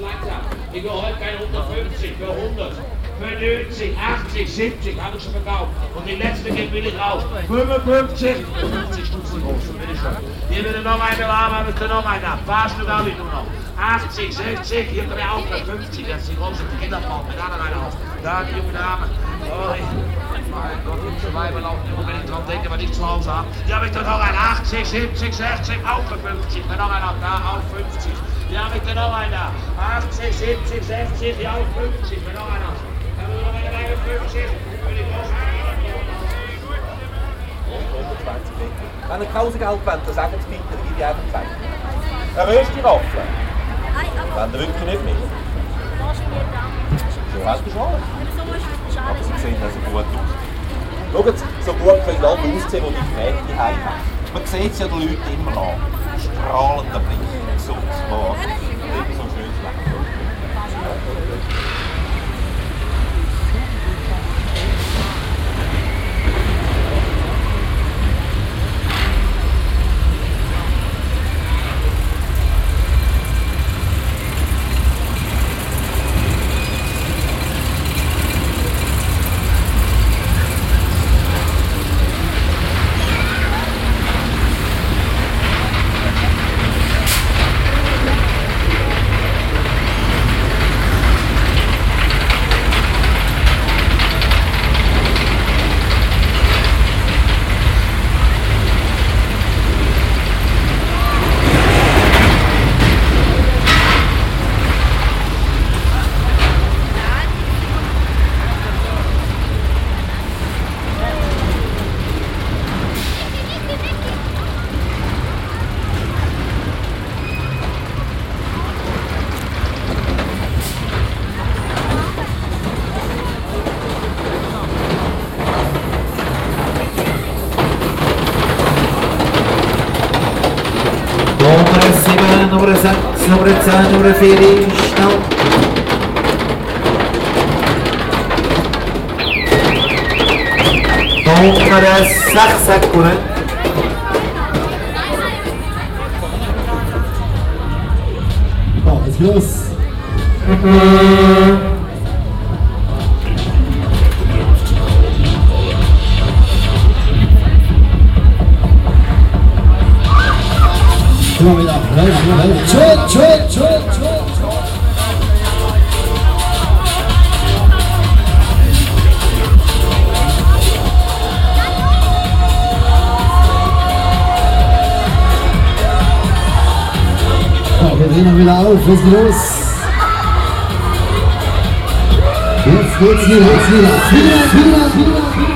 langsam. Ich gehe heute keine 150, für 100. Für 90, 80, 70, habe ich schon verkauft. Und die letzte geht billig raus. 55, 50 Stutzen groß, bin ich schon. Hier bitte noch eine Lama, bitte noch einer. Fast du da nicht nur noch? 80, 60, hier kommen wir auch für 50. Das ist die große Kinderfrau, mit anderen einer auf. Da die junge Dame. Oh, Mein Gott, diese Weiber laufen immer, wenn ich dran denke, was ich zu Hause habe. Hier habe ich doch noch ein 80, 70, 60, auch für 50. Mit noch einer da, auch 50. Habe ich dann noch einer. 80, 70, 60, hier auch 50. Wenn noch einer. Dann noch einer 50. Für die Wenn ihr Kausengeld wollt, dann sagt es bitte, dann gebe ich einfach Zeit. Eine Rösti-Waffel. Wenn ihr wirklich nicht mit. So hast du schon. Aber sie sehen also gut aus. Schaut, so gut können alle aussehen, die die Geräte haben. Man sieht es ja den Leuten immer an. prahlta blir solsmak. Det är liksom som kylslaktare. dobre za, dobre za, dobre vyrištau. Tomara sak sak kure. Yes. Mm-hmm. Wieder. Schön, schön, schön, schön. So, wir drehen wieder auf. Was ist los? Jetzt geht's wieder, jetzt wieder. Wieder, wieder, wieder.